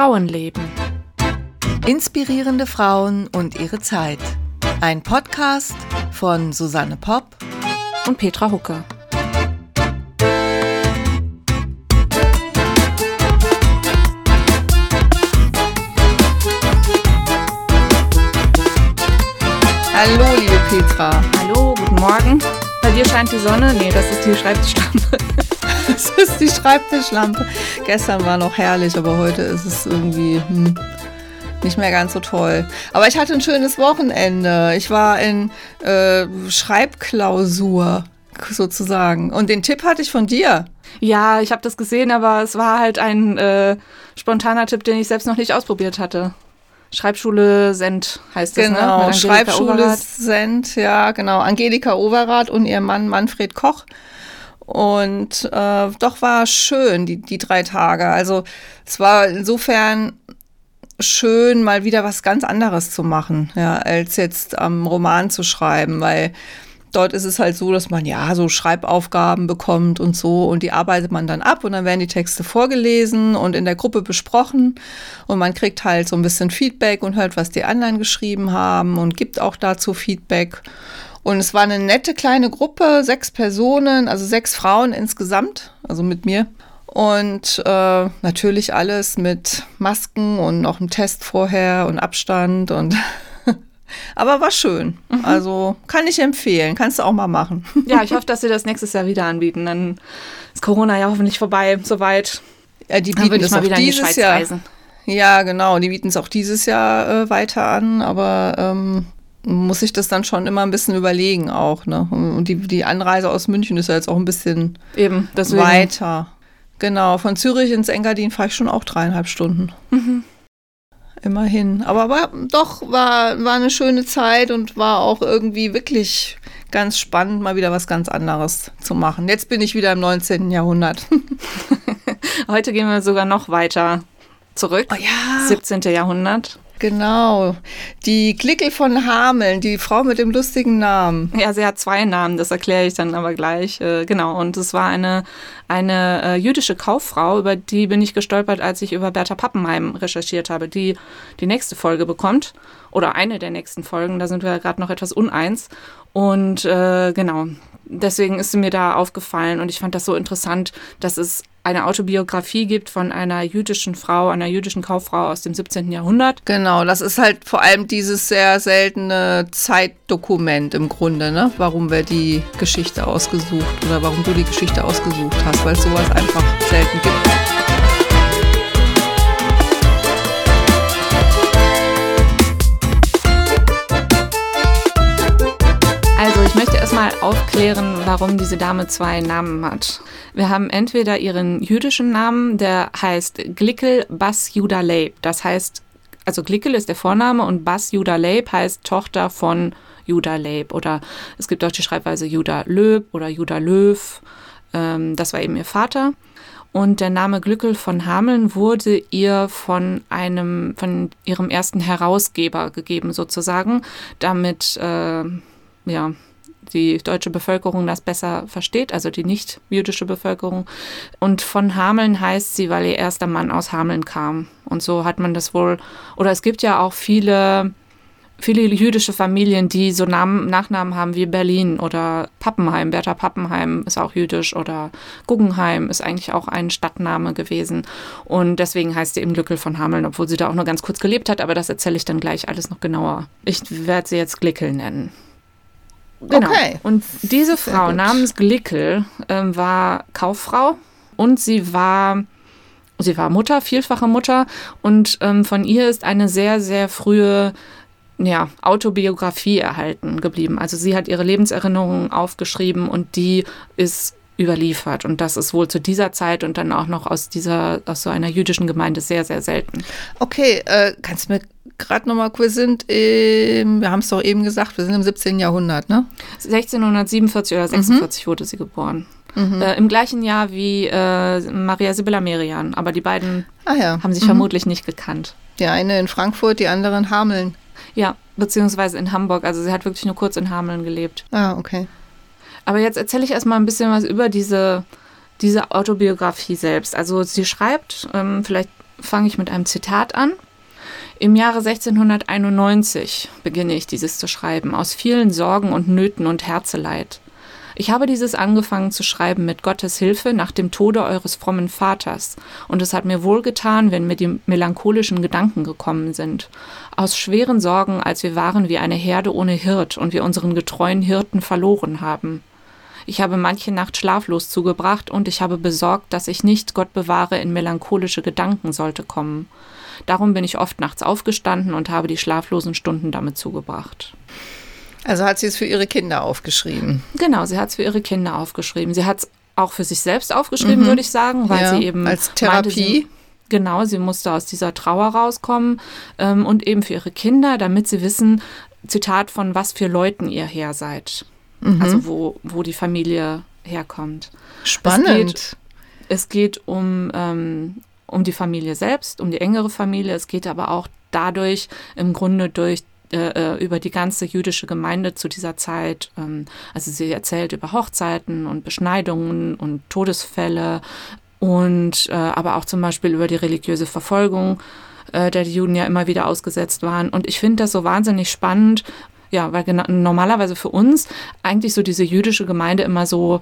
Frauenleben. Inspirierende Frauen und ihre Zeit. Ein Podcast von Susanne Popp und Petra Hucke. Hallo, liebe Petra. Hallo, guten Morgen. Bei dir scheint die Sonne. Nee, das ist die Schreibtischlampe. Das ist die Schreibtischlampe. Gestern war noch herrlich, aber heute ist es irgendwie hm, nicht mehr ganz so toll. Aber ich hatte ein schönes Wochenende. Ich war in äh, Schreibklausur sozusagen. Und den Tipp hatte ich von dir. Ja, ich habe das gesehen, aber es war halt ein äh, spontaner Tipp, den ich selbst noch nicht ausprobiert hatte. Schreibschule Send heißt das, ne? genau, ne? Schreibschule Overath. Send, ja, genau. Angelika Overath und ihr Mann Manfred Koch. Und äh, doch war schön, die, die drei Tage. Also es war insofern schön, mal wieder was ganz anderes zu machen, ja, als jetzt am Roman zu schreiben, weil Dort ist es halt so, dass man ja so Schreibaufgaben bekommt und so und die arbeitet man dann ab und dann werden die Texte vorgelesen und in der Gruppe besprochen und man kriegt halt so ein bisschen Feedback und hört, was die anderen geschrieben haben und gibt auch dazu Feedback. Und es war eine nette kleine Gruppe, sechs Personen, also sechs Frauen insgesamt, also mit mir. Und äh, natürlich alles mit Masken und noch einem Test vorher und Abstand und aber war schön. Mhm. Also kann ich empfehlen. Kannst du auch mal machen. Ja, ich hoffe, dass sie das nächstes Jahr wieder anbieten. Dann ist Corona ja hoffentlich vorbei, soweit. Ja, die bieten es auch dieses Jahr. Reisen. Ja, genau. Die bieten es auch dieses Jahr äh, weiter an, aber ähm, muss ich das dann schon immer ein bisschen überlegen auch. Ne? Und die, die Anreise aus München ist ja jetzt auch ein bisschen Eben, weiter. Genau, von Zürich ins Engadin fahre ich schon auch dreieinhalb Stunden. Mhm immerhin. Aber war, doch, war, war eine schöne Zeit und war auch irgendwie wirklich ganz spannend, mal wieder was ganz anderes zu machen. Jetzt bin ich wieder im 19. Jahrhundert. Heute gehen wir sogar noch weiter zurück. Oh ja. 17. Jahrhundert. Genau. Die Klickel von Hameln, die Frau mit dem lustigen Namen. Ja, sie hat zwei Namen, das erkläre ich dann aber gleich. Äh, genau. Und es war eine, eine äh, jüdische Kauffrau, über die bin ich gestolpert, als ich über Bertha Pappenheim recherchiert habe, die die nächste Folge bekommt. Oder eine der nächsten Folgen. Da sind wir gerade noch etwas uneins. Und äh, genau, deswegen ist sie mir da aufgefallen und ich fand das so interessant, dass es eine Autobiografie gibt von einer jüdischen Frau, einer jüdischen Kauffrau aus dem 17. Jahrhundert. Genau, das ist halt vor allem dieses sehr seltene Zeitdokument im Grunde, ne? warum wir die Geschichte ausgesucht oder warum du die Geschichte ausgesucht hast, weil es sowas einfach selten gibt. mal aufklären, warum diese Dame zwei Namen hat. Wir haben entweder ihren jüdischen Namen, der heißt Glickel Bas Judah Leib. Das heißt, also Glickel ist der Vorname und Bas Judah Leib heißt Tochter von Judah Leib. Oder es gibt auch die Schreibweise Judah Löb oder Judah Löw. Ähm, das war eben ihr Vater. Und der Name Glückel von Hameln wurde ihr von einem, von ihrem ersten Herausgeber gegeben, sozusagen, damit, äh, ja, die deutsche Bevölkerung das besser versteht, also die nicht-jüdische Bevölkerung. Und von Hameln heißt sie, weil ihr erster Mann aus Hameln kam. Und so hat man das wohl, oder es gibt ja auch viele, viele jüdische Familien, die so Namen, Nachnamen haben wie Berlin oder Pappenheim. Bertha Pappenheim ist auch jüdisch oder Guggenheim ist eigentlich auch ein Stadtname gewesen. Und deswegen heißt sie eben Glückel von Hameln, obwohl sie da auch nur ganz kurz gelebt hat. Aber das erzähle ich dann gleich alles noch genauer. Ich werde sie jetzt Glickel nennen. Genau. Okay. Und diese Frau namens Glickel ähm, war Kauffrau und sie war, sie war Mutter, vielfache Mutter und ähm, von ihr ist eine sehr, sehr frühe ja, Autobiografie erhalten geblieben. Also sie hat ihre Lebenserinnerungen aufgeschrieben und die ist überliefert. Und das ist wohl zu dieser Zeit und dann auch noch aus dieser, aus so einer jüdischen Gemeinde sehr, sehr selten. Okay, äh, kannst du mir gerade nochmal, wir sind im, wir haben es doch eben gesagt, wir sind im 17. Jahrhundert, ne? 1647 oder 46 mhm. wurde sie geboren. Mhm. Äh, Im gleichen Jahr wie äh, Maria Sibylla Merian. Aber die beiden ah, ja. haben sich mhm. vermutlich nicht gekannt. Die eine in Frankfurt, die andere in Hameln. Ja, beziehungsweise in Hamburg. Also sie hat wirklich nur kurz in Hameln gelebt. Ah, okay. Aber jetzt erzähle ich erstmal ein bisschen was über diese, diese Autobiografie selbst. Also sie schreibt, ähm, vielleicht fange ich mit einem Zitat an. Im Jahre 1691 beginne ich dieses zu schreiben, aus vielen Sorgen und Nöten und Herzeleid. Ich habe dieses angefangen zu schreiben mit Gottes Hilfe nach dem Tode eures frommen Vaters, und es hat mir wohlgetan, wenn mir die melancholischen Gedanken gekommen sind. Aus schweren Sorgen, als wir waren wie eine Herde ohne Hirt und wir unseren getreuen Hirten verloren haben. Ich habe manche Nacht schlaflos zugebracht und ich habe besorgt, dass ich nicht, Gott bewahre, in melancholische Gedanken sollte kommen. Darum bin ich oft nachts aufgestanden und habe die schlaflosen Stunden damit zugebracht. Also hat sie es für ihre Kinder aufgeschrieben. Genau, sie hat es für ihre Kinder aufgeschrieben. Sie hat es auch für sich selbst aufgeschrieben, mhm. würde ich sagen, weil ja, sie eben. Als Therapie. Meinte, sie, genau, sie musste aus dieser Trauer rauskommen ähm, und eben für ihre Kinder, damit sie wissen, Zitat von was für Leuten ihr her seid. Mhm. Also wo, wo die Familie herkommt. Spannend. Es geht, es geht um, ähm, um die Familie selbst, um die engere Familie. Es geht aber auch dadurch im Grunde durch äh, äh, über die ganze jüdische Gemeinde zu dieser Zeit. Ähm, also sie erzählt über Hochzeiten und Beschneidungen und Todesfälle und äh, aber auch zum Beispiel über die religiöse Verfolgung, äh, der die Juden ja immer wieder ausgesetzt waren. Und ich finde das so wahnsinnig spannend, ja, weil normalerweise für uns eigentlich so diese jüdische Gemeinde immer so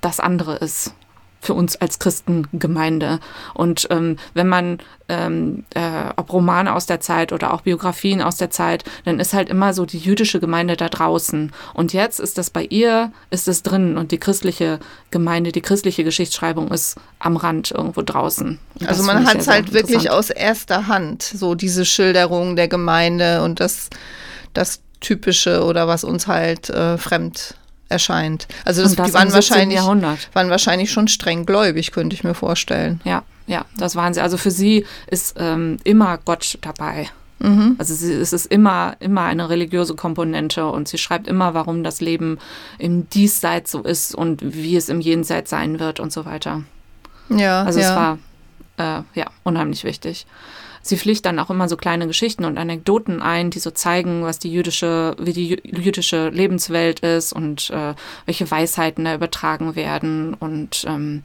das andere ist für uns als Christengemeinde. Und ähm, wenn man, ähm, äh, ob Romane aus der Zeit oder auch Biografien aus der Zeit, dann ist halt immer so die jüdische Gemeinde da draußen. Und jetzt ist das bei ihr, ist es drin und die christliche Gemeinde, die christliche Geschichtsschreibung ist am Rand irgendwo draußen. also man hat es halt wirklich aus erster Hand, so diese Schilderung der Gemeinde und das das Typische oder was uns halt äh, fremd erscheint. Also das, das die waren wahrscheinlich, waren wahrscheinlich schon streng gläubig, könnte ich mir vorstellen. Ja, ja, das waren sie. Also für sie ist ähm, immer Gott dabei. Mhm. Also sie, es ist immer, immer eine religiöse Komponente und sie schreibt immer, warum das Leben im Diesseits so ist und wie es im Jenseits sein wird und so weiter. Ja. Also ja. es war äh, ja unheimlich wichtig sie pflicht dann auch immer so kleine Geschichten und Anekdoten ein, die so zeigen, was die jüdische, wie die jüdische Lebenswelt ist und äh, welche Weisheiten da übertragen werden. Und ähm,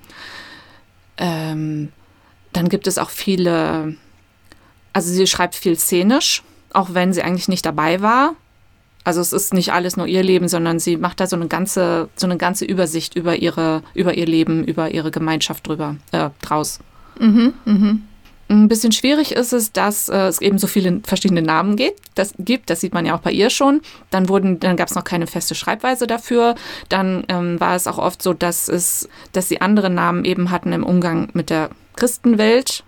ähm, dann gibt es auch viele, also sie schreibt viel szenisch, auch wenn sie eigentlich nicht dabei war. Also es ist nicht alles nur ihr Leben, sondern sie macht da so eine ganze, so eine ganze Übersicht über ihre, über ihr Leben, über ihre Gemeinschaft drüber, äh, draus. Mhm, mhm. Ein bisschen schwierig ist es, dass äh, es eben so viele verschiedene Namen geht, das gibt. Das sieht man ja auch bei ihr schon. Dann wurden, dann gab es noch keine feste Schreibweise dafür. Dann ähm, war es auch oft so, dass es, dass sie andere Namen eben hatten im Umgang mit der Christenwelt.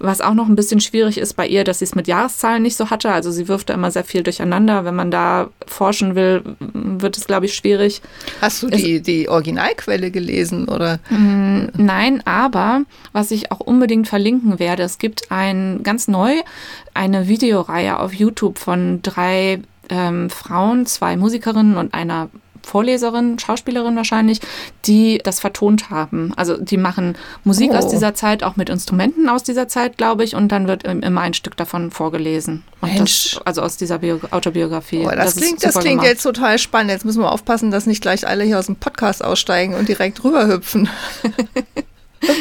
Was auch noch ein bisschen schwierig ist bei ihr, dass sie es mit Jahreszahlen nicht so hatte. Also sie wirft da immer sehr viel durcheinander. Wenn man da forschen will, wird es, glaube ich, schwierig. Hast du die, die Originalquelle gelesen oder? Mm, nein, aber was ich auch unbedingt verlinken werde, es gibt ein ganz neu eine Videoreihe auf YouTube von drei ähm, Frauen, zwei Musikerinnen und einer Vorleserin, Schauspielerin wahrscheinlich, die das vertont haben. Also die machen Musik oh. aus dieser Zeit, auch mit Instrumenten aus dieser Zeit, glaube ich, und dann wird immer ein Stück davon vorgelesen. Mensch. Das, also aus dieser Bio Autobiografie. Oh, das, das, klingt, das klingt jetzt total spannend. Jetzt müssen wir aufpassen, dass nicht gleich alle hier aus dem Podcast aussteigen und direkt rüberhüpfen.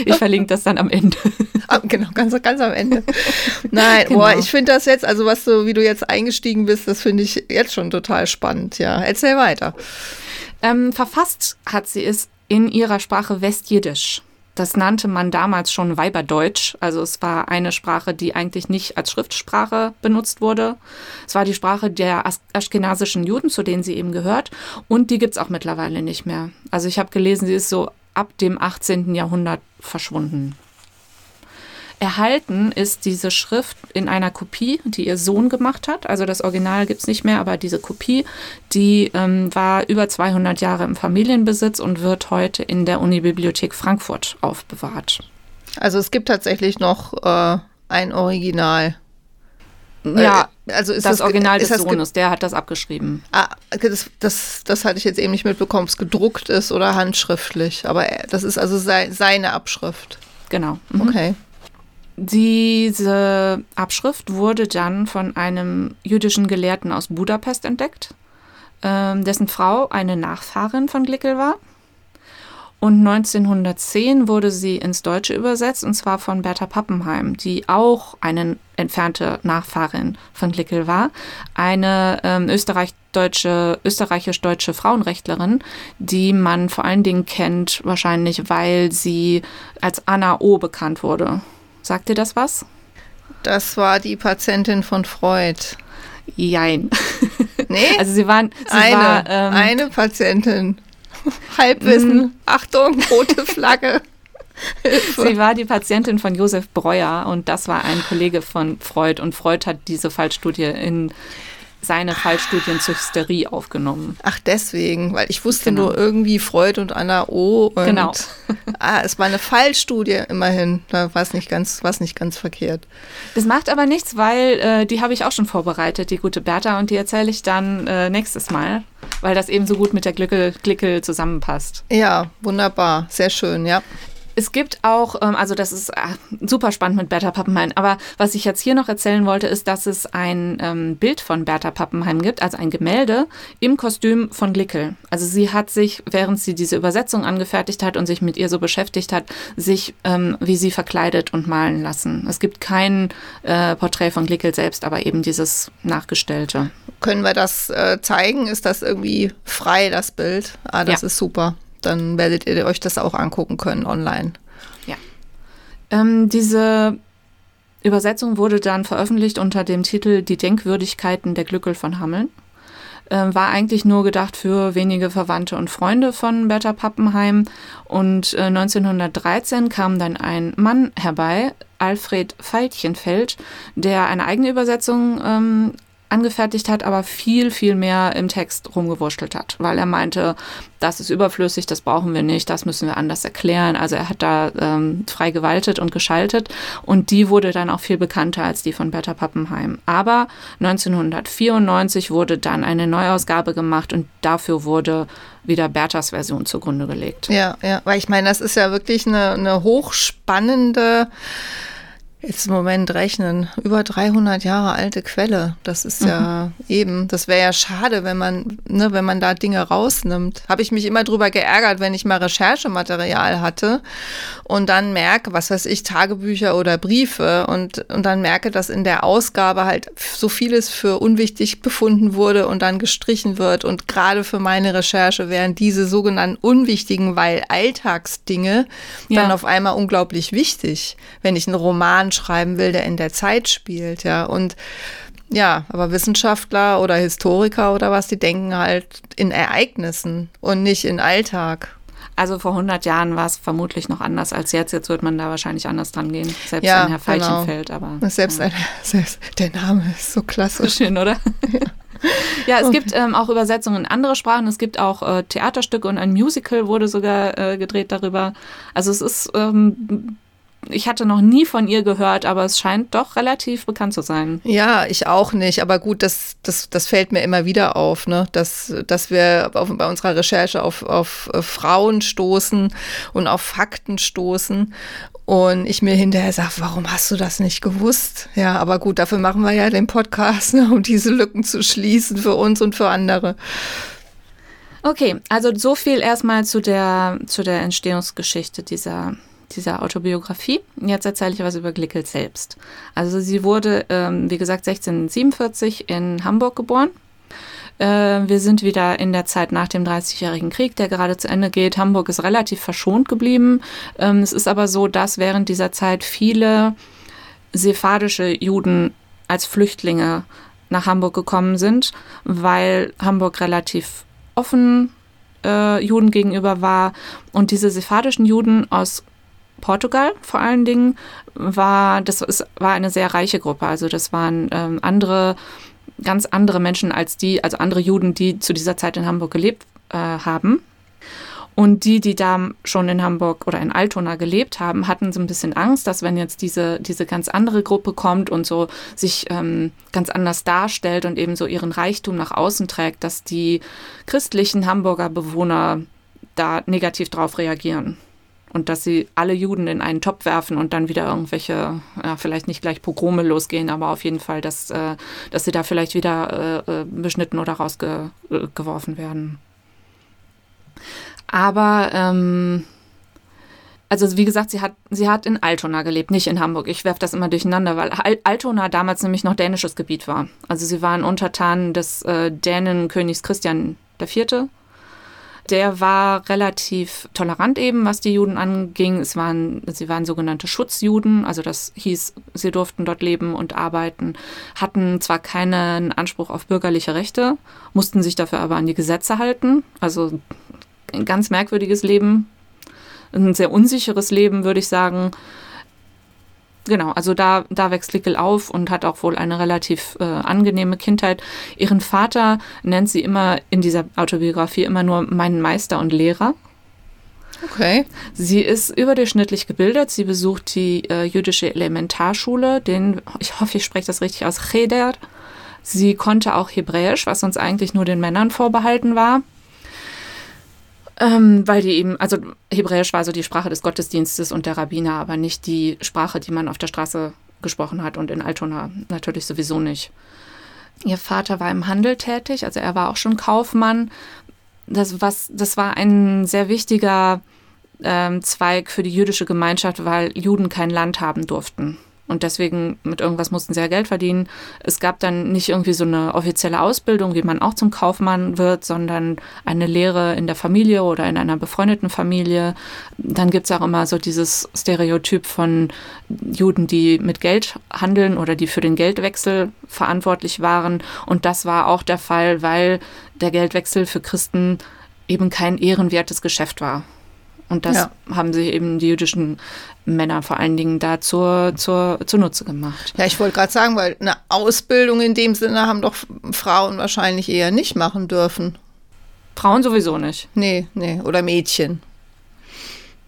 Ich verlinke das dann am Ende. Ah, genau, ganz, ganz am Ende. Nein, genau. boah, ich finde das jetzt, also was du, wie du jetzt eingestiegen bist, das finde ich jetzt schon total spannend. Ja, erzähl weiter. Ähm, verfasst hat sie es in ihrer Sprache Westjiddisch. Das nannte man damals schon Weiberdeutsch. Also es war eine Sprache, die eigentlich nicht als Schriftsprache benutzt wurde. Es war die Sprache der aschkenasischen Juden, zu denen sie eben gehört. Und die gibt es auch mittlerweile nicht mehr. Also ich habe gelesen, sie ist so ab dem 18. Jahrhundert verschwunden. Erhalten ist diese Schrift in einer Kopie, die ihr Sohn gemacht hat. Also das Original gibt es nicht mehr, aber diese Kopie, die ähm, war über 200 Jahre im Familienbesitz und wird heute in der Unibibliothek Frankfurt aufbewahrt. Also es gibt tatsächlich noch äh, ein Original. Ja, äh, also ist das, das Original des Sohnes, der hat das abgeschrieben. Ah, das, das, das hatte ich jetzt eben nicht mitbekommen, ob es gedruckt ist oder handschriftlich. Aber das ist also sei, seine Abschrift. Genau. Mhm. Okay. Diese Abschrift wurde dann von einem jüdischen Gelehrten aus Budapest entdeckt, ähm, dessen Frau eine Nachfahrin von Glickel war. Und 1910 wurde sie ins Deutsche übersetzt, und zwar von Bertha Pappenheim, die auch eine entfernte Nachfahrin von Glickel war. Eine ähm, österreich-deutsche, österreichisch-deutsche Frauenrechtlerin, die man vor allen Dingen kennt, wahrscheinlich, weil sie als Anna O. bekannt wurde. Sagt dir das was? Das war die Patientin von Freud. Jein. Nee? Also sie waren sie eine, war, ähm, eine Patientin. Halbwissen. Mhm. Achtung, rote Flagge. Sie war die Patientin von Josef Breuer und das war ein Kollege von Freud und Freud hat diese Fallstudie in seine Fallstudien zur Hysterie aufgenommen. Ach, deswegen, weil ich wusste Genau. nur irgendwie Freud und Anna O. Und, Genau. Ah, es war eine Fallstudie immerhin. Da war es nicht ganz, war es nicht ganz verkehrt. Das macht aber nichts, weil äh, die habe ich auch schon vorbereitet, die gute Bertha, und die erzähle ich dann äh, nächstes Mal, weil das eben so gut mit der Glickel, Glickel zusammenpasst. Ja, wunderbar. Sehr schön, ja. Es gibt auch, ähm, also das ist ah, super spannend mit Bertha Pappenheim, aber was ich jetzt hier noch erzählen wollte, ist, dass es ein ähm, Bild von Bertha Pappenheim gibt, also ein Gemälde im Kostüm von Glickel. Also sie hat sich, während sie diese Übersetzung angefertigt hat und sich mit ihr so beschäftigt hat, sich ähm, wie sie verkleidet und malen lassen. Es gibt kein äh, Porträt von Glickel selbst, aber eben dieses nachgestellte. Können wir das äh, zeigen? Ist das irgendwie frei, das Bild? Ah, das Ja. ist super. Dann werdet ihr euch das auch angucken können online. Ähm, diese Übersetzung wurde dann veröffentlicht unter dem Titel Die Denkwürdigkeiten der Glückel von Hameln. Ähm, war eigentlich nur gedacht für wenige Verwandte und Freunde von Bertha Pappenheim. Und äh, 1913 kam dann ein Mann herbei, Alfred Veilchenfeld, der eine eigene Übersetzung ähm, angefertigt hat, aber viel, viel mehr im Text rumgewurschtelt hat, weil er meinte, das ist überflüssig, das brauchen wir nicht, das müssen wir anders erklären. Also er hat da ähm, frei gewaltet und geschaltet und die wurde dann auch viel bekannter als die von Bertha Pappenheim. Aber 1994 wurde dann eine Neuausgabe gemacht und dafür wurde wieder Berthas Version zugrunde gelegt. Ja, ja, weil ich meine, das ist ja wirklich eine, eine hochspannende, jetzt im Moment rechnen, über 300 Jahre alte Quelle. Das ist ja eben, das wäre ja schade, wenn man, ne, wenn man da Dinge rausnimmt. Habe ich mich immer drüber geärgert, wenn ich mal Recherchematerial hatte und dann merke, was weiß ich, Tagebücher oder Briefe und, und dann merke, dass in der Ausgabe halt so vieles für unwichtig befunden wurde und dann gestrichen wird. Und gerade für meine Recherche wären diese sogenannten unwichtigen, weil Alltagsdinge Ja. dann auf einmal unglaublich wichtig, wenn ich einen Roman schreiben will, der in der Zeit spielt, ja. Und ja, aber Wissenschaftler oder Historiker oder was, die denken halt in Ereignissen und nicht in Alltag. Also vor 100 Jahren war es vermutlich noch anders als jetzt. Jetzt wird man da wahrscheinlich anders dran gehen. Selbst Ja, wenn Herr genau. Veilchenfeld, aber. Selbst, ein, selbst der Name ist so klasse. Schön, oder? Ja, es gibt ähm, auch Übersetzungen in andere Sprachen. Es gibt auch äh, Theaterstücke und ein Musical wurde sogar äh, gedreht darüber. Also es ist, ähm, ich hatte noch nie von ihr gehört, aber es scheint doch relativ bekannt zu sein. Ja, ich auch nicht. Aber gut, das, das, das fällt mir immer wieder auf, ne? dass, dass wir auf, bei unserer Recherche auf, auf äh, Frauen stoßen und auf Fakten stoßen. Und ich mir hinterher sage, warum hast du das nicht gewusst? Ja, aber gut, dafür machen wir ja den Podcast, ne? um diese Lücken zu schließen für uns und für andere. Okay, also so viel erstmal zu der, zu der Entstehungsgeschichte dieser, dieser Autobiografie. Jetzt erzähle ich was über Glickel selbst. Also sie wurde, ähm, wie gesagt, 1647 in Hamburg geboren. Äh, wir sind wieder in der Zeit nach dem Dreißigjährigen Krieg, der gerade zu Ende geht. Hamburg ist relativ verschont geblieben. Ähm, es ist aber so, dass während dieser Zeit viele sephardische Juden als Flüchtlinge nach Hamburg gekommen sind, weil Hamburg relativ offen äh, Juden gegenüber war. Und diese sephardischen Juden aus Portugal vor allen Dingen war, das ist, war eine sehr reiche Gruppe. Also das waren ähm, andere, ganz andere Menschen als die, also andere Juden, die zu dieser Zeit in Hamburg gelebt äh, haben. Und die, die da schon in Hamburg oder in Altona gelebt haben, hatten so ein bisschen Angst, dass wenn jetzt diese, diese ganz andere Gruppe kommt und so sich ähm, ganz anders darstellt und eben so ihren Reichtum nach außen trägt, dass die christlichen Hamburger Bewohner da negativ drauf reagieren. Und dass sie alle Juden in einen Topf werfen und dann wieder irgendwelche, ja, vielleicht nicht gleich Pogrome losgehen, aber auf jeden Fall, dass, äh, dass sie da vielleicht wieder äh, äh, beschnitten oder rausgeworfen werden. Aber ähm, also wie gesagt, sie hat, sie hat in Altona gelebt, nicht in Hamburg. Ich werfe das immer durcheinander, weil Altona damals nämlich noch dänisches Gebiet war. Also sie waren Untertan des äh, Dänenkönigs Christian IV. Der war relativ tolerant eben, was die Juden anging. Es waren, sie waren sogenannte Schutzjuden, also das hieß, sie durften dort leben und arbeiten, hatten zwar keinen Anspruch auf bürgerliche Rechte, mussten sich dafür aber an die Gesetze halten. Also ein ganz merkwürdiges Leben, ein sehr unsicheres Leben, würde ich sagen. Genau, also da, da wächst Lickel auf und hat auch wohl eine relativ äh, angenehme Kindheit. Ihren Vater nennt sie immer in dieser Autobiografie immer nur meinen Meister und Lehrer. Okay. Sie ist überdurchschnittlich gebildet. Sie besucht die äh, jüdische Elementarschule, den, ich hoffe, ich spreche das richtig aus, Cheder. Sie konnte auch Hebräisch, was sonst eigentlich nur den Männern vorbehalten war. Ähm, weil die eben, also Hebräisch war so die Sprache des Gottesdienstes und der Rabbiner, aber nicht die Sprache, die man auf der Straße gesprochen hat und in Altona natürlich sowieso nicht. Ihr Vater war im Handel tätig, also er war auch schon Kaufmann. Das, was, das war ein sehr wichtiger ähm, Zweig für die jüdische Gemeinschaft, weil Juden kein Land haben durften. Und deswegen mit irgendwas mussten sie ja Geld verdienen. Es gab dann nicht irgendwie so eine offizielle Ausbildung, wie man auch zum Kaufmann wird, sondern eine Lehre in der Familie oder in einer befreundeten Familie. Dann gibt es auch immer so dieses Stereotyp von Juden, die mit Geld handeln oder die für den Geldwechsel verantwortlich waren. Und das war auch der Fall, weil der Geldwechsel für Christen eben kein ehrenwertes Geschäft war. Und das ja. haben sich eben die jüdischen Männer vor allen Dingen da zur, zur, zunutze gemacht. Ja, ich wollte gerade sagen, weil eine Ausbildung in dem Sinne haben doch Frauen wahrscheinlich eher nicht machen dürfen. Frauen sowieso nicht. Nee, nee, oder Mädchen.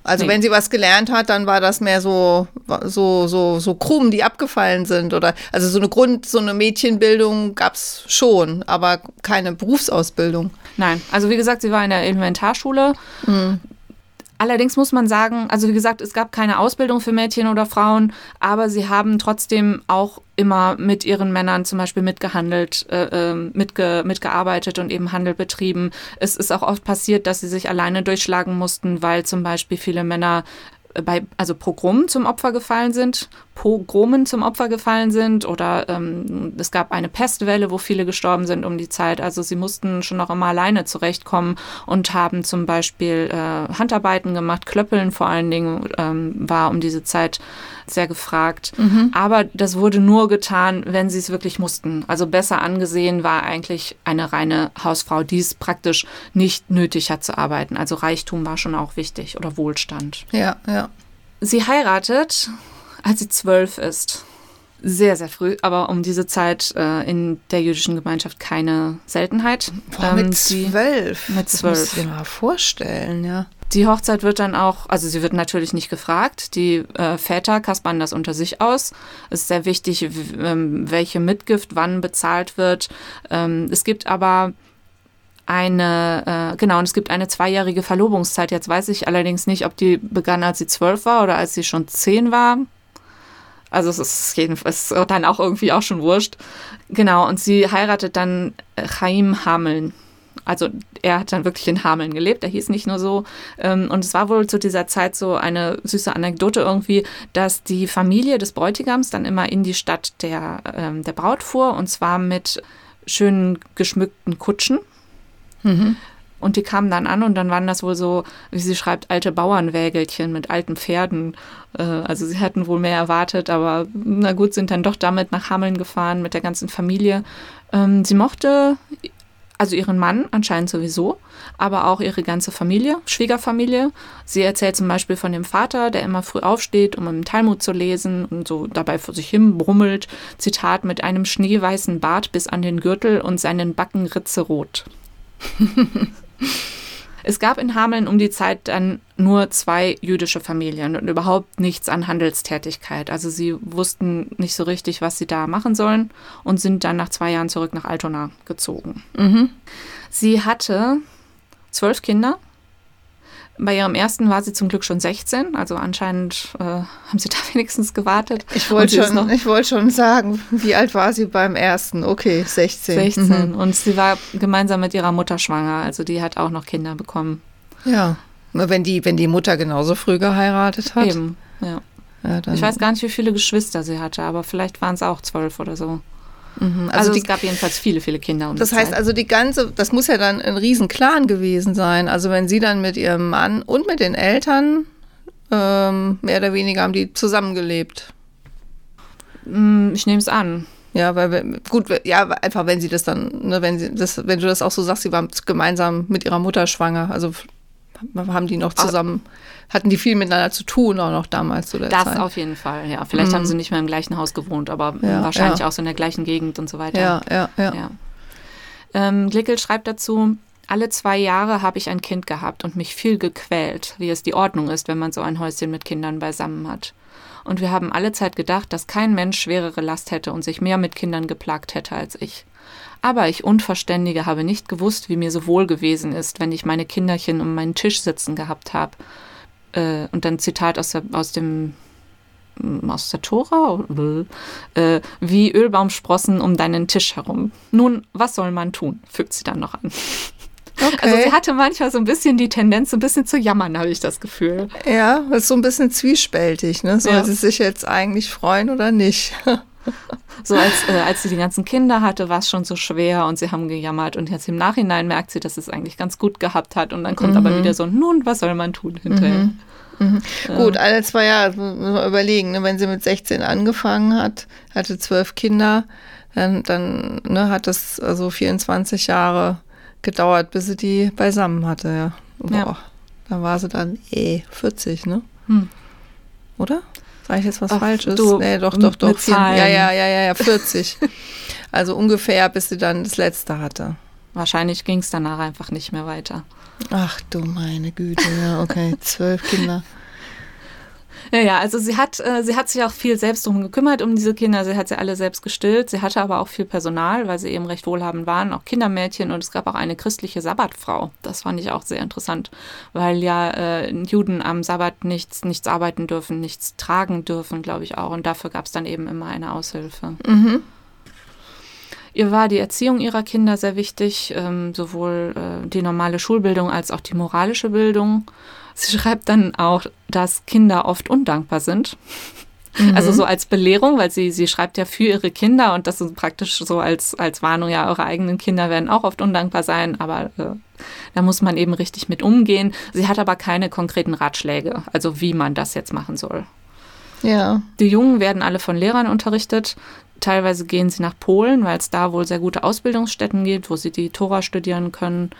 Also nee. wenn sie was gelernt hat, dann war das mehr so, so, so, so krumm, die abgefallen sind. Oder also so eine Grund, so eine Mädchenbildung gab es schon, aber keine Berufsausbildung. Nein, also wie gesagt, sie war in der Elementarschule. Mhm. Allerdings muss man sagen, also wie gesagt, es gab keine Ausbildung für Mädchen oder Frauen, aber sie haben trotzdem auch immer mit ihren Männern zum Beispiel mitgehandelt, äh, ähm, mitge mitgearbeitet und eben Handel betrieben. Es ist auch oft passiert, dass sie sich alleine durchschlagen mussten, weil zum Beispiel viele Männer bei, also Pogromen zum Opfer gefallen sind, Pogromen zum Opfer gefallen sind oder ähm, es gab eine Pestwelle, wo viele gestorben sind um die Zeit. Also sie mussten schon noch immer alleine zurechtkommen und haben zum Beispiel äh, Handarbeiten gemacht, Klöppeln vor allen Dingen ähm, war um diese Zeit sehr gefragt. Mhm. Aber das wurde nur getan, wenn sie es wirklich mussten. Also besser angesehen war eigentlich eine reine Hausfrau, die es praktisch nicht nötig hat zu arbeiten. Also Reichtum war schon auch wichtig oder Wohlstand. Ja, ja. Sie heiratet, als sie zwölf ist. Sehr, sehr früh, aber um diese Zeit äh, in der jüdischen Gemeinschaft keine Seltenheit. Boah, mit ähm, zwölf? Mit zwölf. Das muss ich mal vorstellen, ja. Die Hochzeit wird dann auch, also sie wird natürlich nicht gefragt. Die äh, Väter kaspern das unter sich aus. Es ist sehr wichtig, ähm, welche Mitgift wann bezahlt wird. Ähm, es gibt aber eine, äh, genau, und es gibt eine zweijährige Verlobungszeit. Jetzt weiß ich allerdings nicht, ob die begann, als sie zwölf war oder als sie schon zehn war. Also es ist jedenfalls dann auch irgendwie auch schon wurscht. Genau, und sie heiratet dann Chaim Hameln also er hat dann wirklich in Hameln gelebt, er hieß nicht nur so. Ähm, und es war wohl zu dieser Zeit so eine süße Anekdote irgendwie, dass die Familie des Bräutigams dann immer in die Stadt der, ähm, der Braut fuhr und zwar mit schönen geschmückten Kutschen. Mhm. Und die kamen dann an und dann waren das wohl so, wie sie schreibt, alte Bauernwägelchen mit alten Pferden. Äh, also sie hatten wohl mehr erwartet, aber na gut, sind dann doch damit nach Hameln gefahren mit der ganzen Familie. Ähm, sie mochte also ihren Mann anscheinend sowieso, aber auch ihre ganze Familie, Schwiegerfamilie. Sie erzählt zum Beispiel von dem Vater, der immer früh aufsteht, um im Talmud zu lesen und so dabei vor sich hin brummelt. Zitat, mit einem schneeweißen Bart bis an den Gürtel und seinen Backen ritzerot. Es gab in Hameln um die Zeit dann nur zwei jüdische Familien und überhaupt nichts an Handelstätigkeit. Also sie wussten nicht so richtig, was sie da machen sollen und sind dann nach zwei Jahren zurück nach Altona gezogen. Mhm. Sie hatte zwölf Kinder bei ihrem ersten war sie zum Glück schon 16, also anscheinend äh, haben sie da wenigstens gewartet. Ich wollte schon, wollt schon sagen, wie alt war sie beim ersten? Okay, 16. 16. Mhm. Und sie war gemeinsam mit ihrer Mutter schwanger, also die hat auch noch Kinder bekommen. Ja, wenn die, wenn die Mutter genauso früh geheiratet hat. Eben, ja. ja ich weiß gar nicht, wie viele Geschwister sie hatte, aber vielleicht waren es auch zwölf oder so. Mhm, also, also die, es gab jedenfalls viele, viele Kinder. Um das heißt Zeit. also die ganze, das muss ja dann ein Riesenclan gewesen sein. Also wenn sie dann mit ihrem Mann und mit den Eltern ähm, mehr oder weniger haben die zusammengelebt. Mm, ich nehme es an. Ja, weil gut, ja, einfach wenn sie das dann, ne, wenn sie das, wenn du das auch so sagst, sie waren gemeinsam mit ihrer Mutter schwanger, also haben die noch zusammen, hatten die viel miteinander zu tun, auch noch damals zu der das Zeit. Das auf jeden Fall, ja. Vielleicht mhm. haben sie nicht mehr im gleichen Haus gewohnt, aber ja, wahrscheinlich ja. auch so in der gleichen Gegend und so weiter. Ja, ja, ja. ja. Ähm, Glickel schreibt dazu, alle zwei Jahre habe ich ein Kind gehabt und mich viel gequält, wie es die Ordnung ist, wenn man so ein Häuschen mit Kindern beisammen hat und wir haben alle Zeit gedacht, dass kein Mensch schwerere Last hätte und sich mehr mit Kindern geplagt hätte als ich. Aber ich Unverständige habe nicht gewusst, wie mir so wohl gewesen ist, wenn ich meine Kinderchen um meinen Tisch sitzen gehabt habe. Äh, und dann Zitat aus, der, aus dem mm, aus der Tora, äh, wie Ölbaumsprossen um deinen Tisch herum. Nun, was soll man tun? fügt sie dann noch an. Okay. Also sie hatte manchmal so ein bisschen die Tendenz, so ein bisschen zu jammern, habe ich das Gefühl. Ja, das ist so ein bisschen zwiespältig, ne? Soll ja. sie sich jetzt eigentlich freuen oder nicht? So als, äh, als sie die ganzen Kinder hatte, war es schon so schwer und sie haben gejammert und jetzt im Nachhinein merkt sie, dass es eigentlich ganz gut gehabt hat und dann kommt mhm. aber wieder so, nun, was soll man tun hinterher? Mhm. Mhm. Ja. Gut, alle zwei Jahre, muss man überlegen, ne? wenn sie mit 16 angefangen hat, hatte zwölf Kinder, dann, dann ne, hat das also 24 Jahre gedauert, bis sie die beisammen hatte, ja. Boah, ja. Da war sie dann eh 40, ne? Hm. Oder? Sag ich jetzt was Ach, Falsches? Du, nee, doch, doch, doch. Vier, ja, ja, ja, ja, ja, 40. also ungefähr, bis sie dann das letzte hatte. Wahrscheinlich ging es danach einfach nicht mehr weiter. Ach du meine Güte, ja, okay, zwölf Kinder. Ja, ja, also sie hat, äh, sie hat sich auch viel selbst darum gekümmert, um diese Kinder. Sie hat sie alle selbst gestillt. Sie hatte aber auch viel Personal, weil sie eben recht wohlhabend waren, auch Kindermädchen und es gab auch eine christliche Sabbatfrau. Das fand ich auch sehr interessant, weil ja äh, Juden am Sabbat nichts, nichts arbeiten dürfen, nichts tragen dürfen, glaube ich auch. Und dafür gab es dann eben immer eine Aushilfe. Mhm. Ihr war die Erziehung ihrer Kinder sehr wichtig, ähm, sowohl äh, die normale Schulbildung als auch die moralische Bildung. Sie schreibt dann auch, dass Kinder oft undankbar sind. Mhm. Also so als Belehrung, weil sie, sie schreibt ja für ihre Kinder und das ist praktisch so als, als Warnung, ja, eure eigenen Kinder werden auch oft undankbar sein, aber äh, da muss man eben richtig mit umgehen. Sie hat aber keine konkreten Ratschläge, also wie man das jetzt machen soll. Ja. Die Jungen werden alle von Lehrern unterrichtet. Teilweise gehen sie nach Polen, weil es da wohl sehr gute Ausbildungsstätten gibt, wo sie die Tora studieren können.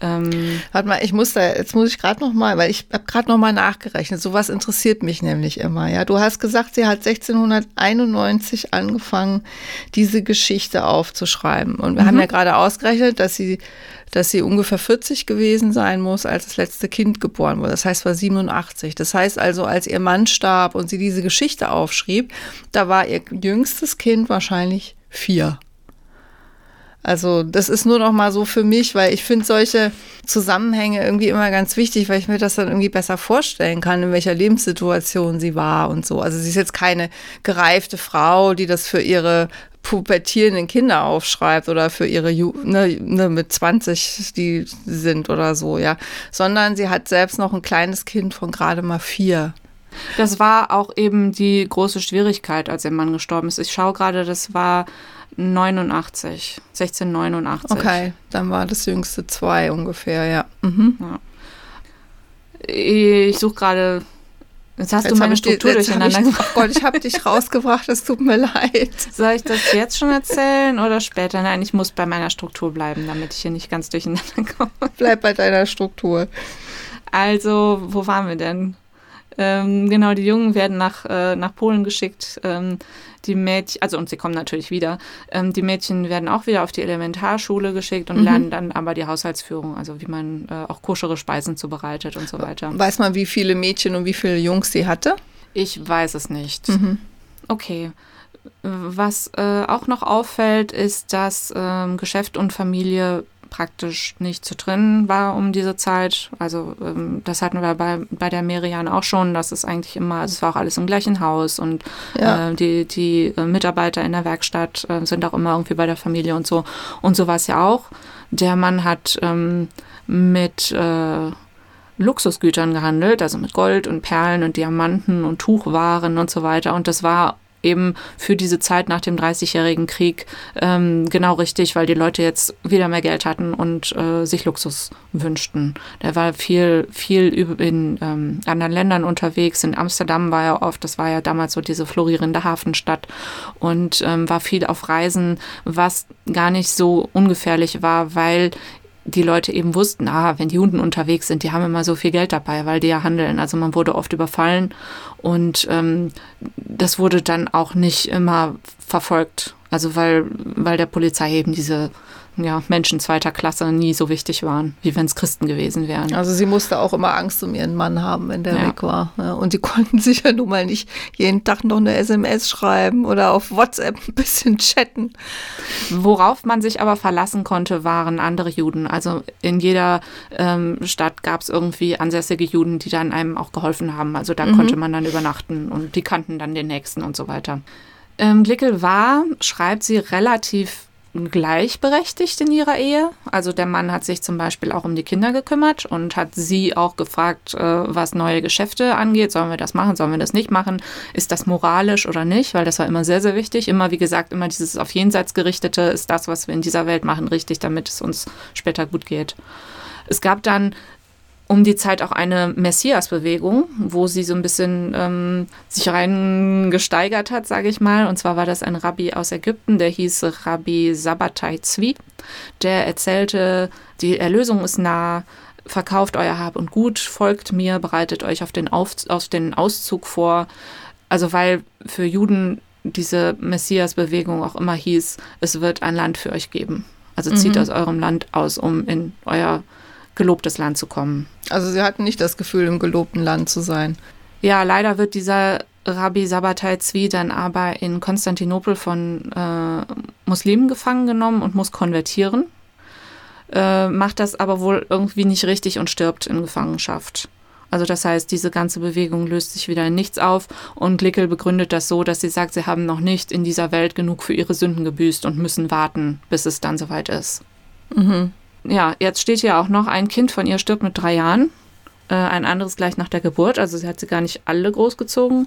Ähm, Warte mal, ich muss da, jetzt muss ich gerade noch mal, weil ich habe gerade noch mal nachgerechnet. Sowas interessiert mich nämlich immer. Ja, du hast gesagt, sie hat 1691 angefangen, diese Geschichte aufzuschreiben. Und wir mhm. haben ja gerade ausgerechnet, dass sie, dass sie ungefähr 40 gewesen sein muss, als das letzte Kind geboren wurde. Das heißt, war 87. Das heißt also, als ihr Mann starb und sie diese Geschichte aufschrieb, da war ihr jüngstes Kind wahrscheinlich vier. Also das ist nur noch mal so für mich, weil ich finde solche Zusammenhänge irgendwie immer ganz wichtig, weil ich mir das dann irgendwie besser vorstellen kann, in welcher Lebenssituation sie war und so. Also sie ist jetzt keine gereifte Frau, die das für ihre pubertierenden Kinder aufschreibt oder für ihre Ju ne, ne, mit 20, die sind oder so, ja, sondern sie hat selbst noch ein kleines Kind von gerade mal vier. Das war auch eben die große Schwierigkeit, als ihr Mann gestorben ist. Ich schaue gerade, das war 89, 1689. Okay, dann war das jüngste zwei ungefähr, ja. Mhm. ja. Ich suche gerade. Jetzt hast jetzt du meine Struktur die, durcheinander gemacht. Oh Gott, ich habe dich rausgebracht, es tut mir leid. Soll ich das jetzt schon erzählen oder später? Nein, ich muss bei meiner Struktur bleiben, damit ich hier nicht ganz durcheinander komme. Bleib bei deiner Struktur. Also, wo waren wir denn? Ähm, genau, die Jungen werden nach, äh, nach Polen geschickt. Ähm, die Mädchen, also und sie kommen natürlich wieder. Ähm, die Mädchen werden auch wieder auf die Elementarschule geschickt und mhm. lernen dann aber die Haushaltsführung, also wie man äh, auch koschere Speisen zubereitet und so weiter. Weiß man, wie viele Mädchen und wie viele Jungs sie hatte? Ich weiß es nicht. Mhm. Okay. Was äh, auch noch auffällt, ist, dass ähm, Geschäft und Familie praktisch nicht zu trennen war um diese Zeit. Also ähm, das hatten wir bei, bei der Merian auch schon, dass es eigentlich immer, also es war auch alles im gleichen Haus und ja. äh, die, die äh, Mitarbeiter in der Werkstatt äh, sind auch immer irgendwie bei der Familie und so. Und so war es ja auch. Der Mann hat ähm, mit äh, Luxusgütern gehandelt, also mit Gold und Perlen und Diamanten und Tuchwaren und so weiter. Und das war eben für diese Zeit nach dem Dreißigjährigen Krieg ähm, genau richtig, weil die Leute jetzt wieder mehr Geld hatten und äh, sich Luxus wünschten. Der war viel, viel in ähm, anderen Ländern unterwegs. In Amsterdam war er oft, das war ja damals so diese florierende Hafenstadt und ähm, war viel auf Reisen, was gar nicht so ungefährlich war, weil die Leute eben wussten, ah, wenn die Hunden unterwegs sind, die haben immer so viel Geld dabei, weil die ja handeln. Also man wurde oft überfallen und ähm, das wurde dann auch nicht immer verfolgt. Also weil, weil der Polizei eben diese ja, Menschen zweiter Klasse nie so wichtig waren, wie wenn es Christen gewesen wären. Also sie musste auch immer Angst um ihren Mann haben, wenn der ja. weg war. Und sie konnten sich ja nun mal nicht jeden Tag noch eine SMS schreiben oder auf WhatsApp ein bisschen chatten. Worauf man sich aber verlassen konnte, waren andere Juden. Also in jeder ähm, Stadt gab es irgendwie ansässige Juden, die dann einem auch geholfen haben. Also da mhm. konnte man dann übernachten und die kannten dann den Nächsten und so weiter. Ähm, Glickel war, schreibt sie, relativ gleichberechtigt in ihrer Ehe. Also der Mann hat sich zum Beispiel auch um die Kinder gekümmert und hat sie auch gefragt, äh, was neue Geschäfte angeht. Sollen wir das machen? Sollen wir das nicht machen? Ist das moralisch oder nicht? Weil das war immer sehr, sehr wichtig. Immer, wie gesagt, immer dieses auf Jenseits gerichtete ist das, was wir in dieser Welt machen, richtig, damit es uns später gut geht. Es gab dann um die Zeit auch eine Messias-Bewegung, wo sie so ein bisschen ähm, sich reingesteigert hat, sage ich mal. Und zwar war das ein Rabbi aus Ägypten, der hieß Rabbi Sabbatai Zvi. Der erzählte, die Erlösung ist nah, verkauft euer Hab und Gut, folgt mir, bereitet euch auf den, auf, auf den Auszug vor. Also weil für Juden diese Messias-Bewegung auch immer hieß, es wird ein Land für euch geben. Also zieht mhm. aus eurem Land aus, um in euer gelobtes Land zu kommen. Also sie hatten nicht das Gefühl, im gelobten Land zu sein. Ja, leider wird dieser Rabbi Sabbatai Zvi dann aber in Konstantinopel von äh, Muslimen gefangen genommen und muss konvertieren. Äh, macht das aber wohl irgendwie nicht richtig und stirbt in Gefangenschaft. Also das heißt, diese ganze Bewegung löst sich wieder in nichts auf und Glickel begründet das so, dass sie sagt, sie haben noch nicht in dieser Welt genug für ihre Sünden gebüßt und müssen warten, bis es dann soweit ist. Mhm ja, jetzt steht hier auch noch, ein Kind von ihr stirbt mit drei Jahren, äh, ein anderes gleich nach der Geburt, also sie hat sie gar nicht alle großgezogen.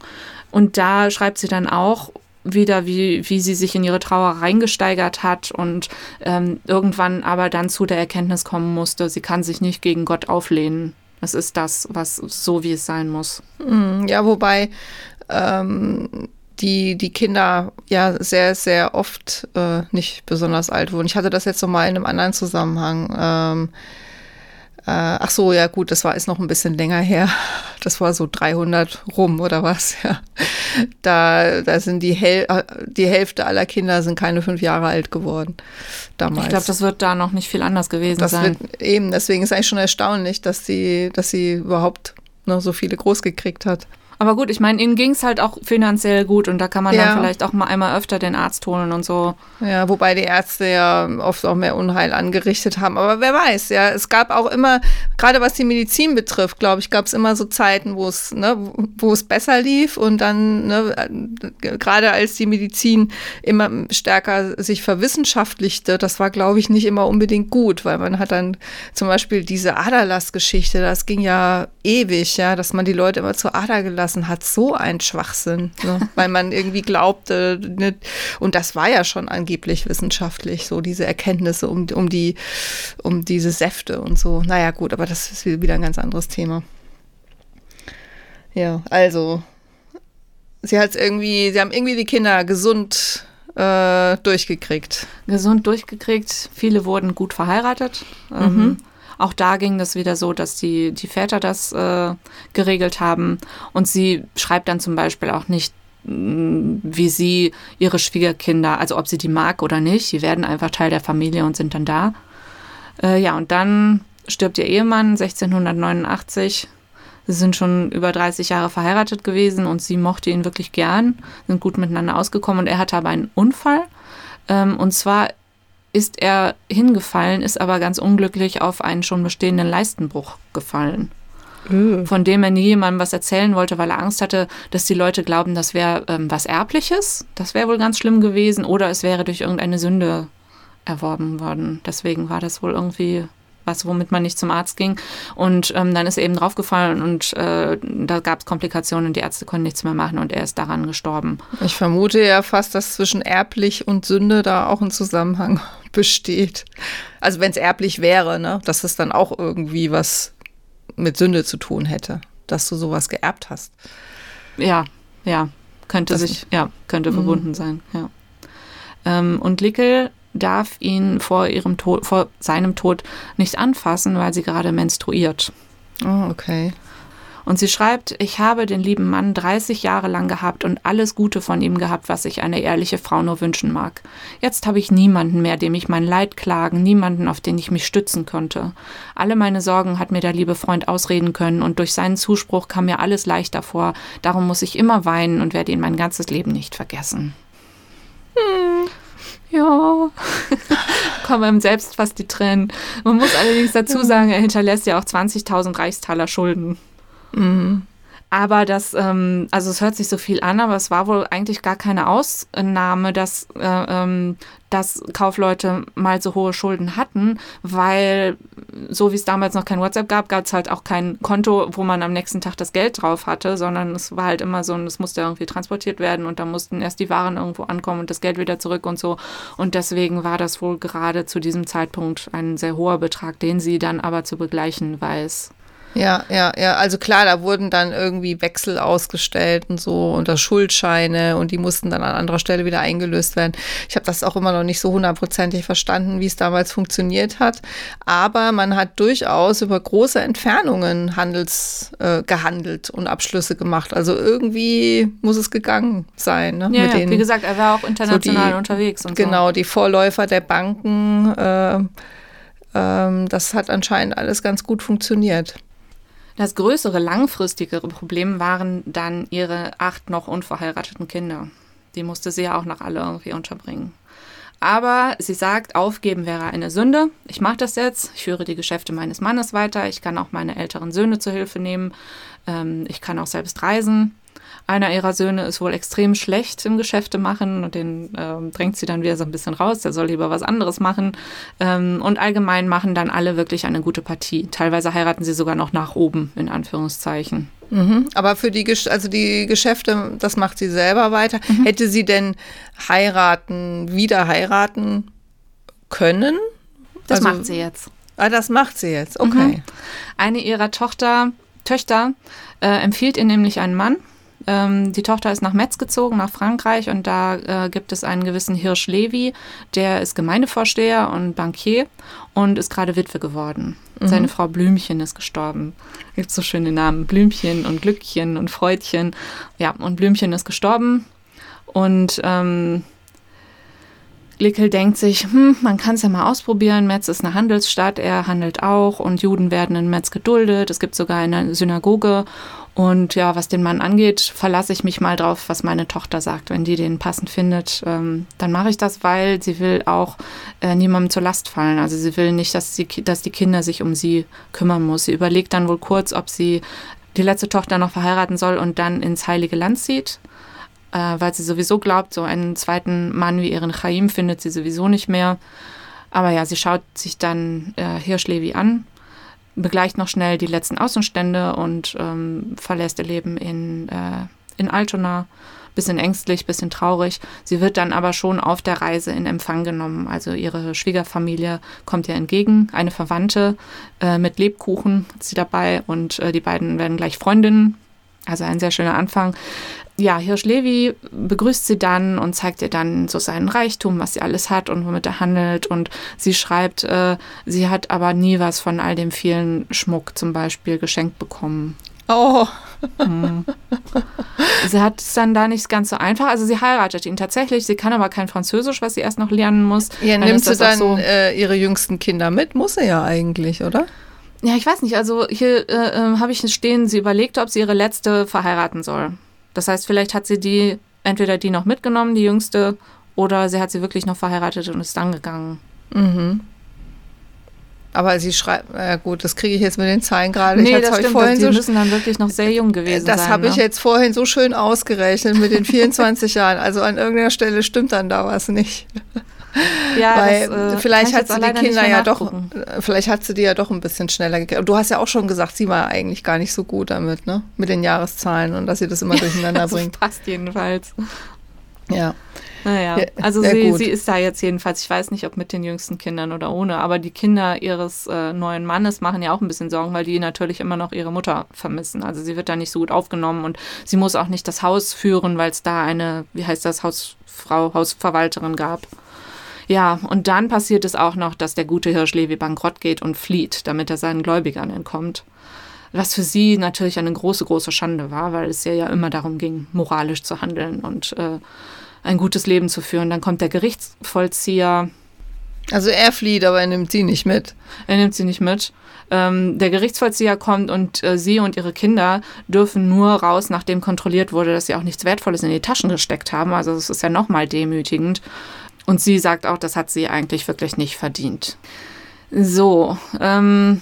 Und da schreibt sie dann auch wieder, wie, wie sie sich in ihre Trauer reingesteigert hat und ähm, irgendwann aber dann zu der Erkenntnis kommen musste, sie kann sich nicht gegen Gott auflehnen. Es ist das, was so wie es sein muss. Mm, ja, wobei ähm, die, die Kinder ja sehr, sehr oft äh, nicht besonders alt wurden. Ich hatte das jetzt nochmal in einem anderen Zusammenhang. Ähm, äh, ach so, ja gut, das war ist noch ein bisschen länger her. Das war so 300 rum oder was, ja. Da, da sind die, Hel äh, die Hälfte aller Kinder sind keine fünf Jahre alt geworden damals. Ich glaube, das wird da noch nicht viel anders gewesen das sein. Wird, eben, deswegen ist eigentlich schon erstaunlich, dass sie, dass sie überhaupt noch so viele groß gekriegt hat. Aber gut, ich meine, ihnen ging es halt auch finanziell gut und da kann man ja. dann vielleicht auch mal einmal öfter den Arzt holen und so. Ja, wobei die Ärzte ja oft auch mehr Unheil angerichtet haben. Aber wer weiß, ja, es gab auch immer, gerade was die Medizin betrifft, glaube ich, gab es immer so Zeiten, wo es, ne, wo es besser lief und dann, ne, gerade als die Medizin immer stärker sich verwissenschaftlichte, das war, glaube ich, nicht immer unbedingt gut, weil man hat dann zum Beispiel diese Aderlassgeschichte, das ging ja ewig, ja, dass man die Leute immer zur Ader gelassen lassen hat, so ein Schwachsinn, ne? weil man irgendwie glaubte, ne? und das war ja schon angeblich wissenschaftlich, so diese Erkenntnisse um, um, die, um diese Säfte und so. Naja, gut, aber das ist wieder ein ganz anderes Thema. Ja, also, sie hat irgendwie, sie haben irgendwie die Kinder gesund äh, durchgekriegt. Gesund durchgekriegt. Viele wurden gut verheiratet. Mhm. Ähm, auch da ging das wieder so, dass die, die Väter das äh, geregelt haben. Und sie schreibt dann zum Beispiel auch nicht, mm, wie sie ihre Schwiegerkinder, also ob sie die mag oder nicht. Die werden einfach Teil der Familie und sind dann da. Äh, ja, und dann stirbt ihr Ehemann 1689. Sie sind schon über 30 Jahre verheiratet gewesen und sie mochte ihn wirklich gern, sind gut miteinander ausgekommen und er hatte aber einen Unfall. Ähm, und zwar ist er hingefallen, ist aber ganz unglücklich auf einen schon bestehenden Leistenbruch gefallen. Mhm. Von dem er nie jemandem was erzählen wollte, weil er Angst hatte, dass die Leute glauben, das wäre ähm, was Erbliches. Das wäre wohl ganz schlimm gewesen. Oder es wäre durch irgendeine Sünde erworben worden. Deswegen war das wohl irgendwie was womit man nicht zum Arzt ging. Und ähm, dann ist er eben draufgefallen und äh, da gab es Komplikationen und die Ärzte konnten nichts mehr machen und er ist daran gestorben. Ich vermute ja fast, dass zwischen erblich und Sünde da auch ein Zusammenhang besteht. Also wenn es erblich wäre, ne, dass es dann auch irgendwie was mit Sünde zu tun hätte, dass du sowas geerbt hast. Ja, ja, könnte das sich, ja, könnte mhm. verbunden sein, ja. Ähm, und Lickel darf ihn vor ihrem Tod, vor seinem Tod nicht anfassen, weil sie gerade menstruiert. Oh, okay. Und sie schreibt, ich habe den lieben Mann 30 Jahre lang gehabt und alles Gute von ihm gehabt, was sich eine ehrliche Frau nur wünschen mag. Jetzt habe ich niemanden mehr, dem ich mein Leid klagen, niemanden, auf den ich mich stützen konnte. Alle meine Sorgen hat mir der liebe Freund ausreden können und durch seinen Zuspruch kam mir alles leichter vor. Darum muss ich immer weinen und werde ihn mein ganzes Leben nicht vergessen. Hm. Ja, kommen ihm selbst fast die Tränen. Man muss allerdings dazu sagen, er hinterlässt ja auch 20.000 Reichstaler Schulden. Mhm. Aber das, ähm, also es hört sich so viel an, aber es war wohl eigentlich gar keine Ausnahme, dass, äh, ähm, dass Kaufleute mal so hohe Schulden hatten, weil so wie es damals noch kein WhatsApp gab, gab es halt auch kein Konto, wo man am nächsten Tag das Geld drauf hatte, sondern es war halt immer so, es musste irgendwie transportiert werden und da mussten erst die Waren irgendwo ankommen und das Geld wieder zurück und so. Und deswegen war das wohl gerade zu diesem Zeitpunkt ein sehr hoher Betrag, den sie dann aber zu begleichen weiß. Ja, ja, ja. Also klar, da wurden dann irgendwie Wechsel ausgestellt und so unter Schuldscheine und die mussten dann an anderer Stelle wieder eingelöst werden. Ich habe das auch immer noch nicht so hundertprozentig verstanden, wie es damals funktioniert hat. Aber man hat durchaus über große Entfernungen Handels äh, gehandelt und Abschlüsse gemacht. Also irgendwie muss es gegangen sein. Ne? Ja, ja den, wie gesagt, er war auch international so die, unterwegs. Und genau, so. die Vorläufer der Banken. Äh, ähm, das hat anscheinend alles ganz gut funktioniert. Das größere, langfristigere Problem waren dann ihre acht noch unverheirateten Kinder. Die musste sie ja auch noch alle irgendwie unterbringen. Aber sie sagt, aufgeben wäre eine Sünde. Ich mache das jetzt. Ich führe die Geschäfte meines Mannes weiter. Ich kann auch meine älteren Söhne zur Hilfe nehmen. Ähm, ich kann auch selbst reisen. Einer ihrer Söhne ist wohl extrem schlecht im Geschäfte machen und den ähm, drängt sie dann wieder so ein bisschen raus. Der soll lieber was anderes machen. Ähm, und allgemein machen dann alle wirklich eine gute Partie. Teilweise heiraten sie sogar noch nach oben, in Anführungszeichen. Mhm. Aber für die, also die Geschäfte, das macht sie selber weiter. Mhm. Hätte sie denn heiraten, wieder heiraten können? Das also, macht sie jetzt. Ah, das macht sie jetzt, okay. Mhm. Eine ihrer Tochter, Töchter äh, empfiehlt ihr nämlich einen Mann, ähm, die Tochter ist nach Metz gezogen, nach Frankreich, und da äh, gibt es einen gewissen Hirsch Levi, der ist Gemeindevorsteher und Bankier und ist gerade Witwe geworden. Mhm. Seine Frau Blümchen ist gestorben. Gibt so schöne Namen: Blümchen und Glückchen und Freudchen. Ja, und Blümchen ist gestorben. Und ähm, Glickel denkt sich, hm, man kann es ja mal ausprobieren. Metz ist eine Handelsstadt, er handelt auch und Juden werden in Metz geduldet. Es gibt sogar eine Synagoge. Und ja, was den Mann angeht, verlasse ich mich mal drauf, was meine Tochter sagt. Wenn die den passend findet, ähm, dann mache ich das, weil sie will auch äh, niemandem zur Last fallen. Also sie will nicht, dass, sie, dass die Kinder sich um sie kümmern muss. Sie überlegt dann wohl kurz, ob sie die letzte Tochter noch verheiraten soll und dann ins Heilige Land zieht äh, weil sie sowieso glaubt, so einen zweiten Mann wie ihren Chaim findet sie sowieso nicht mehr. Aber ja, sie schaut sich dann äh, Hirschlevi an, begleicht noch schnell die letzten Außenstände und ähm, verlässt ihr Leben in, äh, in Altona. Bisschen ängstlich, bisschen traurig. Sie wird dann aber schon auf der Reise in Empfang genommen. Also ihre Schwiegerfamilie kommt ihr entgegen. Eine Verwandte äh, mit Lebkuchen hat sie dabei und äh, die beiden werden gleich Freundinnen. Also ein sehr schöner Anfang ja, Hirsch-Levi begrüßt sie dann und zeigt ihr dann so seinen Reichtum, was sie alles hat und womit er handelt. Und sie schreibt, äh, sie hat aber nie was von all dem vielen Schmuck zum Beispiel geschenkt bekommen. Oh. Hm. Sie hat es dann da nicht ganz so einfach. Also sie heiratet ihn tatsächlich. Sie kann aber kein Französisch, was sie erst noch lernen muss. Ja, dann nimmt sie dann so äh, ihre jüngsten Kinder mit? Muss sie ja eigentlich, oder? Ja, ich weiß nicht. Also hier äh, äh habe ich stehen, sie überlegt, ob sie ihre letzte verheiraten soll. Das heißt, vielleicht hat sie die, entweder die noch mitgenommen, die jüngste, oder sie hat sie wirklich noch verheiratet und ist dann gegangen. Mhm. Aber sie schreibt, ja gut, das kriege ich jetzt mit den Zahlen gerade. Nee, das stimmt, vorhin die so, müssen dann wirklich noch sehr jung gewesen das sein. Das habe ne? ich jetzt vorhin so schön ausgerechnet mit den 24 Jahren. Also an irgendeiner Stelle stimmt dann da was nicht. Ja, Weil das, äh, vielleicht hat sie die Kinder ja doch, vielleicht hat sie die ja doch ein bisschen schneller gekriegt. Du hast ja auch schon gesagt, sie war eigentlich gar nicht so gut damit, ne? Mit den Jahreszahlen und dass sie das immer durcheinander das bringt. Passt jedenfalls. Ja. Naja, also sie, sie ist da jetzt jedenfalls, ich weiß nicht, ob mit den jüngsten Kindern oder ohne, aber die Kinder ihres äh, neuen Mannes machen ja auch ein bisschen Sorgen, weil die natürlich immer noch ihre Mutter vermissen. Also sie wird da nicht so gut aufgenommen und sie muss auch nicht das Haus führen, weil es da eine, wie heißt das, Hausfrau, Hausverwalterin gab. Ja, und dann passiert es auch noch, dass der gute Hirschlevi bankrott geht und flieht, damit er seinen Gläubigern entkommt. Was für sie natürlich eine große, große Schande war, weil es ja, ja immer darum ging, moralisch zu handeln und äh, ein gutes Leben zu führen. Dann kommt der Gerichtsvollzieher. Also er flieht, aber er nimmt sie nicht mit. Er nimmt sie nicht mit. Ähm, der Gerichtsvollzieher kommt und äh, sie und ihre Kinder dürfen nur raus, nachdem kontrolliert wurde, dass sie auch nichts Wertvolles in die Taschen gesteckt haben. Also das ist ja nochmal demütigend. Und sie sagt auch, das hat sie eigentlich wirklich nicht verdient. So, ähm,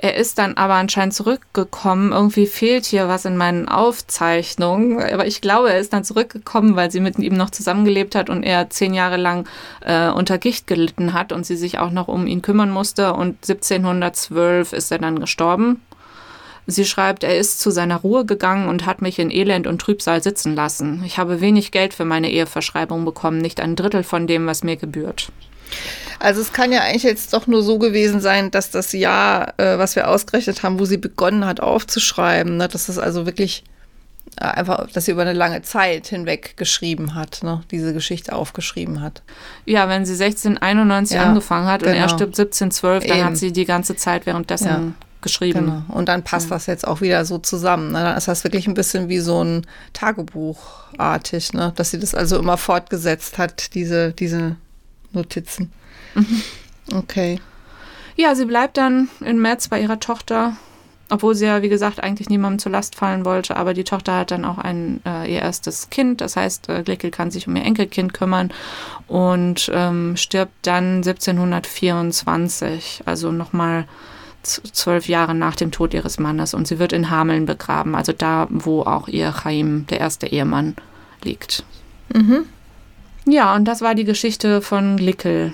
er ist dann aber anscheinend zurückgekommen. Irgendwie fehlt hier was in meinen Aufzeichnungen. Aber ich glaube, er ist dann zurückgekommen, weil sie mit ihm noch zusammengelebt hat und er zehn Jahre lang äh, unter Gicht gelitten hat und sie sich auch noch um ihn kümmern musste. Und 1712 ist er dann gestorben. Sie schreibt, er ist zu seiner Ruhe gegangen und hat mich in Elend und Trübsal sitzen lassen. Ich habe wenig Geld für meine Eheverschreibung bekommen, nicht ein Drittel von dem, was mir gebührt. Also es kann ja eigentlich jetzt doch nur so gewesen sein, dass das Jahr, äh, was wir ausgerechnet haben, wo sie begonnen hat aufzuschreiben, ne, dass das also wirklich äh, einfach, dass sie über eine lange Zeit hinweg geschrieben hat, ne, diese Geschichte aufgeschrieben hat. Ja, wenn sie 1691 ja, angefangen hat genau. und er genau. stirbt 1712, dann Eben. hat sie die ganze Zeit währenddessen ja. Geschrieben. Genau. Und dann passt ja. das jetzt auch wieder so zusammen. Ne? Dann ist das wirklich ein bisschen wie so ein Tagebuchartig, ne? dass sie das also immer fortgesetzt hat, diese, diese Notizen. Mhm. Okay. Ja, sie bleibt dann in Metz bei ihrer Tochter, obwohl sie ja, wie gesagt, eigentlich niemandem zur Last fallen wollte. Aber die Tochter hat dann auch ein, äh, ihr erstes Kind. Das heißt, äh, Glickel kann sich um ihr Enkelkind kümmern und ähm, stirbt dann 1724, also nochmal zwölf Jahre nach dem Tod ihres Mannes. Und sie wird in Hameln begraben, also da, wo auch ihr Chaim, der erste Ehemann, liegt. Mhm. Ja, und das war die Geschichte von Glickel.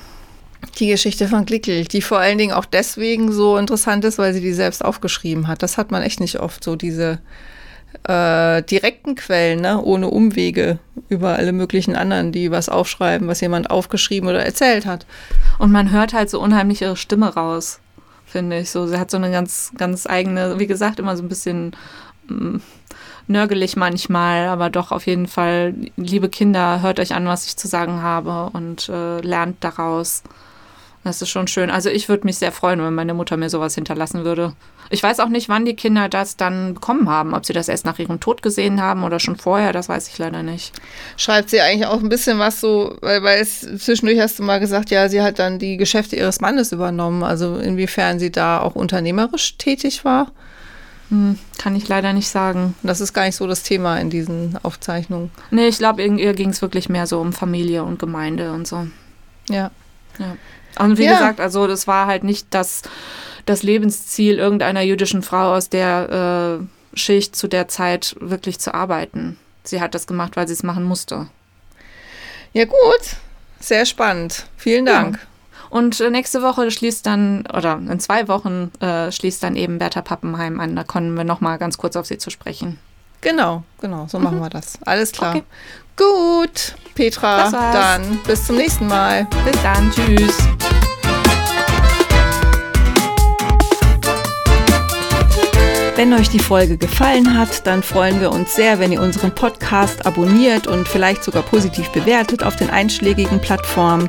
Die Geschichte von Glickel, die vor allen Dingen auch deswegen so interessant ist, weil sie die selbst aufgeschrieben hat. Das hat man echt nicht oft, so diese äh, direkten Quellen, ne? ohne Umwege über alle möglichen anderen, die was aufschreiben, was jemand aufgeschrieben oder erzählt hat. Und man hört halt so unheimlich ihre Stimme raus, finde ich. So, sie hat so eine ganz, ganz eigene, wie gesagt, immer so ein bisschen mm, nörgelig manchmal, aber doch auf jeden Fall, liebe Kinder, hört euch an, was ich zu sagen habe und äh, lernt daraus. Das ist schon schön. Also ich würde mich sehr freuen, wenn meine Mutter mir sowas hinterlassen würde. Ich weiß auch nicht, wann die Kinder das dann bekommen haben. Ob sie das erst nach ihrem Tod gesehen haben oder schon vorher, das weiß ich leider nicht. Schreibt sie eigentlich auch ein bisschen was so, weil, weil es zwischendurch hast du mal gesagt, ja, sie hat dann die Geschäfte ihres Mannes übernommen. Also inwiefern sie da auch unternehmerisch tätig war. Hm, kann ich leider nicht sagen. Das ist gar nicht so das Thema in diesen Aufzeichnungen. Nee, ich glaube, ihr ging es wirklich mehr so um Familie und Gemeinde und so. Ja. Ja. Und wie ja. gesagt, also das war halt nicht das, das Lebensziel irgendeiner jüdischen Frau aus der äh, Schicht zu der Zeit wirklich zu arbeiten. Sie hat das gemacht, weil sie es machen musste. Ja, gut. Sehr spannend. Vielen Dank. Ja. Und äh, nächste Woche schließt dann, oder in zwei Wochen äh, schließt dann eben Bertha Pappenheim an. Da kommen wir nochmal ganz kurz auf sie zu sprechen. Genau, genau, so mhm. machen wir das. Alles klar. Okay. Gut, Petra, dann bis zum nächsten Mal. Bis dann, tschüss. Wenn euch die Folge gefallen hat, dann freuen wir uns sehr, wenn ihr unseren Podcast abonniert und vielleicht sogar positiv bewertet auf den einschlägigen Plattformen.